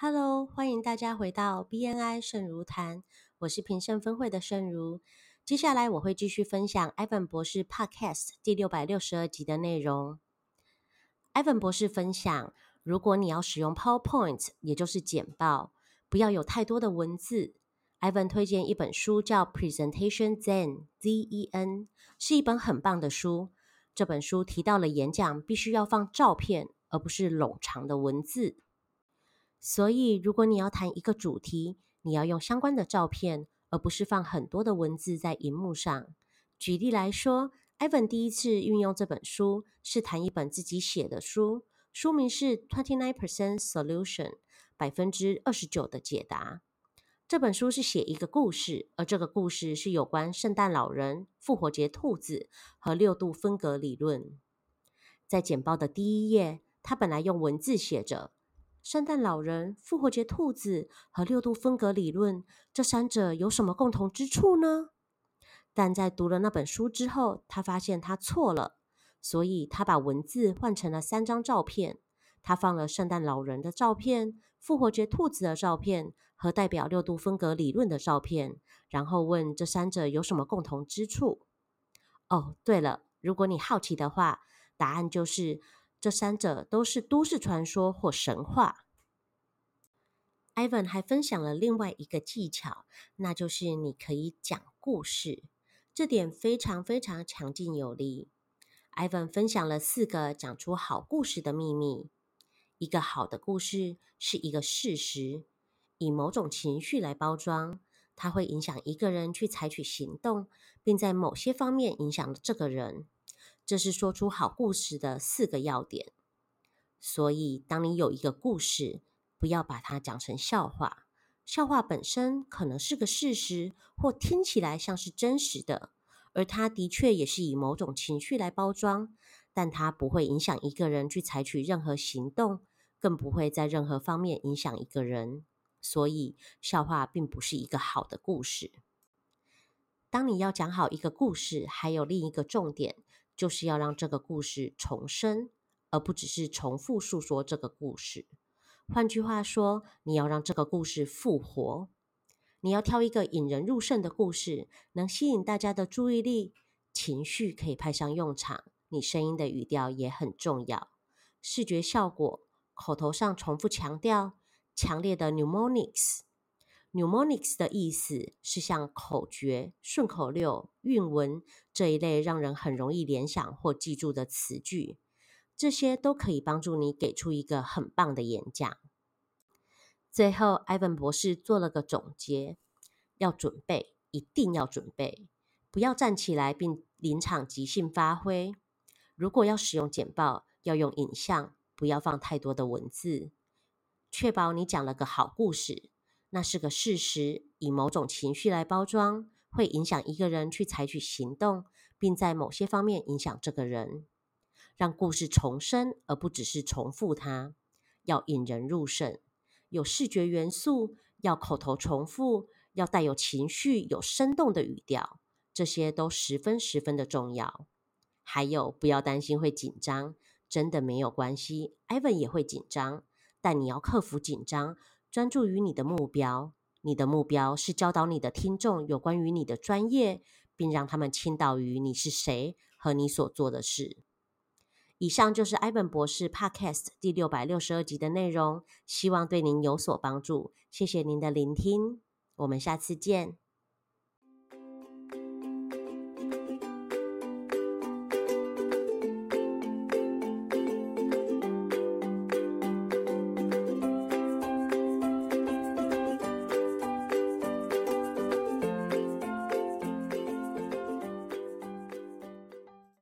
Hello，欢迎大家回到 BNI 盛如谈，我是平盛分会的盛如。接下来我会继续分享 Ivan 博士 Podcast 第六百六十二集的内容。Ivan 博士分享，如果你要使用 PowerPoint，也就是简报，不要有太多的文字。Ivan 推荐一本书叫 Presentation Zen，Z-E-N，是一本很棒的书。这本书提到了演讲必须要放照片，而不是冗长的文字。所以，如果你要谈一个主题，你要用相关的照片，而不是放很多的文字在荧幕上。举例来说，Evan 第一次运用这本书是谈一本自己写的书，书名是《Twenty Nine Percent Solution》，百分之二十九的解答。这本书是写一个故事，而这个故事是有关圣诞老人、复活节兔子和六度分隔理论。在简报的第一页，他本来用文字写着。圣诞老人、复活节兔子和六度分隔理论，这三者有什么共同之处呢？但在读了那本书之后，他发现他错了，所以他把文字换成了三张照片。他放了圣诞老人的照片、复活节兔子的照片和代表六度分隔理论的照片，然后问这三者有什么共同之处。哦，对了，如果你好奇的话，答案就是。这三者都是都市传说或神话。Ivan 还分享了另外一个技巧，那就是你可以讲故事，这点非常非常强劲有力。Ivan 分享了四个讲出好故事的秘密。一个好的故事是一个事实，以某种情绪来包装，它会影响一个人去采取行动，并在某些方面影响这个人。这是说出好故事的四个要点。所以，当你有一个故事，不要把它讲成笑话。笑话本身可能是个事实，或听起来像是真实的，而它的确也是以某种情绪来包装，但它不会影响一个人去采取任何行动，更不会在任何方面影响一个人。所以，笑话并不是一个好的故事。当你要讲好一个故事，还有另一个重点。就是要让这个故事重生，而不只是重复诉说这个故事。换句话说，你要让这个故事复活。你要挑一个引人入胜的故事，能吸引大家的注意力，情绪可以派上用场。你声音的语调也很重要，视觉效果，口头上重复强调，强烈的 mnemonics。Mnemonics 的意思是像口诀、顺口溜、韵文这一类让人很容易联想或记住的词句，这些都可以帮助你给出一个很棒的演讲。最后，Ivan 博士做了个总结：要准备，一定要准备，不要站起来并临场即兴发挥。如果要使用简报，要用影像，不要放太多的文字，确保你讲了个好故事。那是个事实，以某种情绪来包装，会影响一个人去采取行动，并在某些方面影响这个人，让故事重生，而不只是重复它。要引人入胜，有视觉元素，要口头重复，要带有情绪、有生动的语调，这些都十分十分的重要。还有，不要担心会紧张，真的没有关系。Ivan 也会紧张，但你要克服紧张。专注于你的目标，你的目标是教导你的听众有关于你的专业，并让他们倾倒于你是谁和你所做的事。以上就是艾本博士 Podcast 第六百六十二集的内容，希望对您有所帮助。谢谢您的聆听，我们下次见。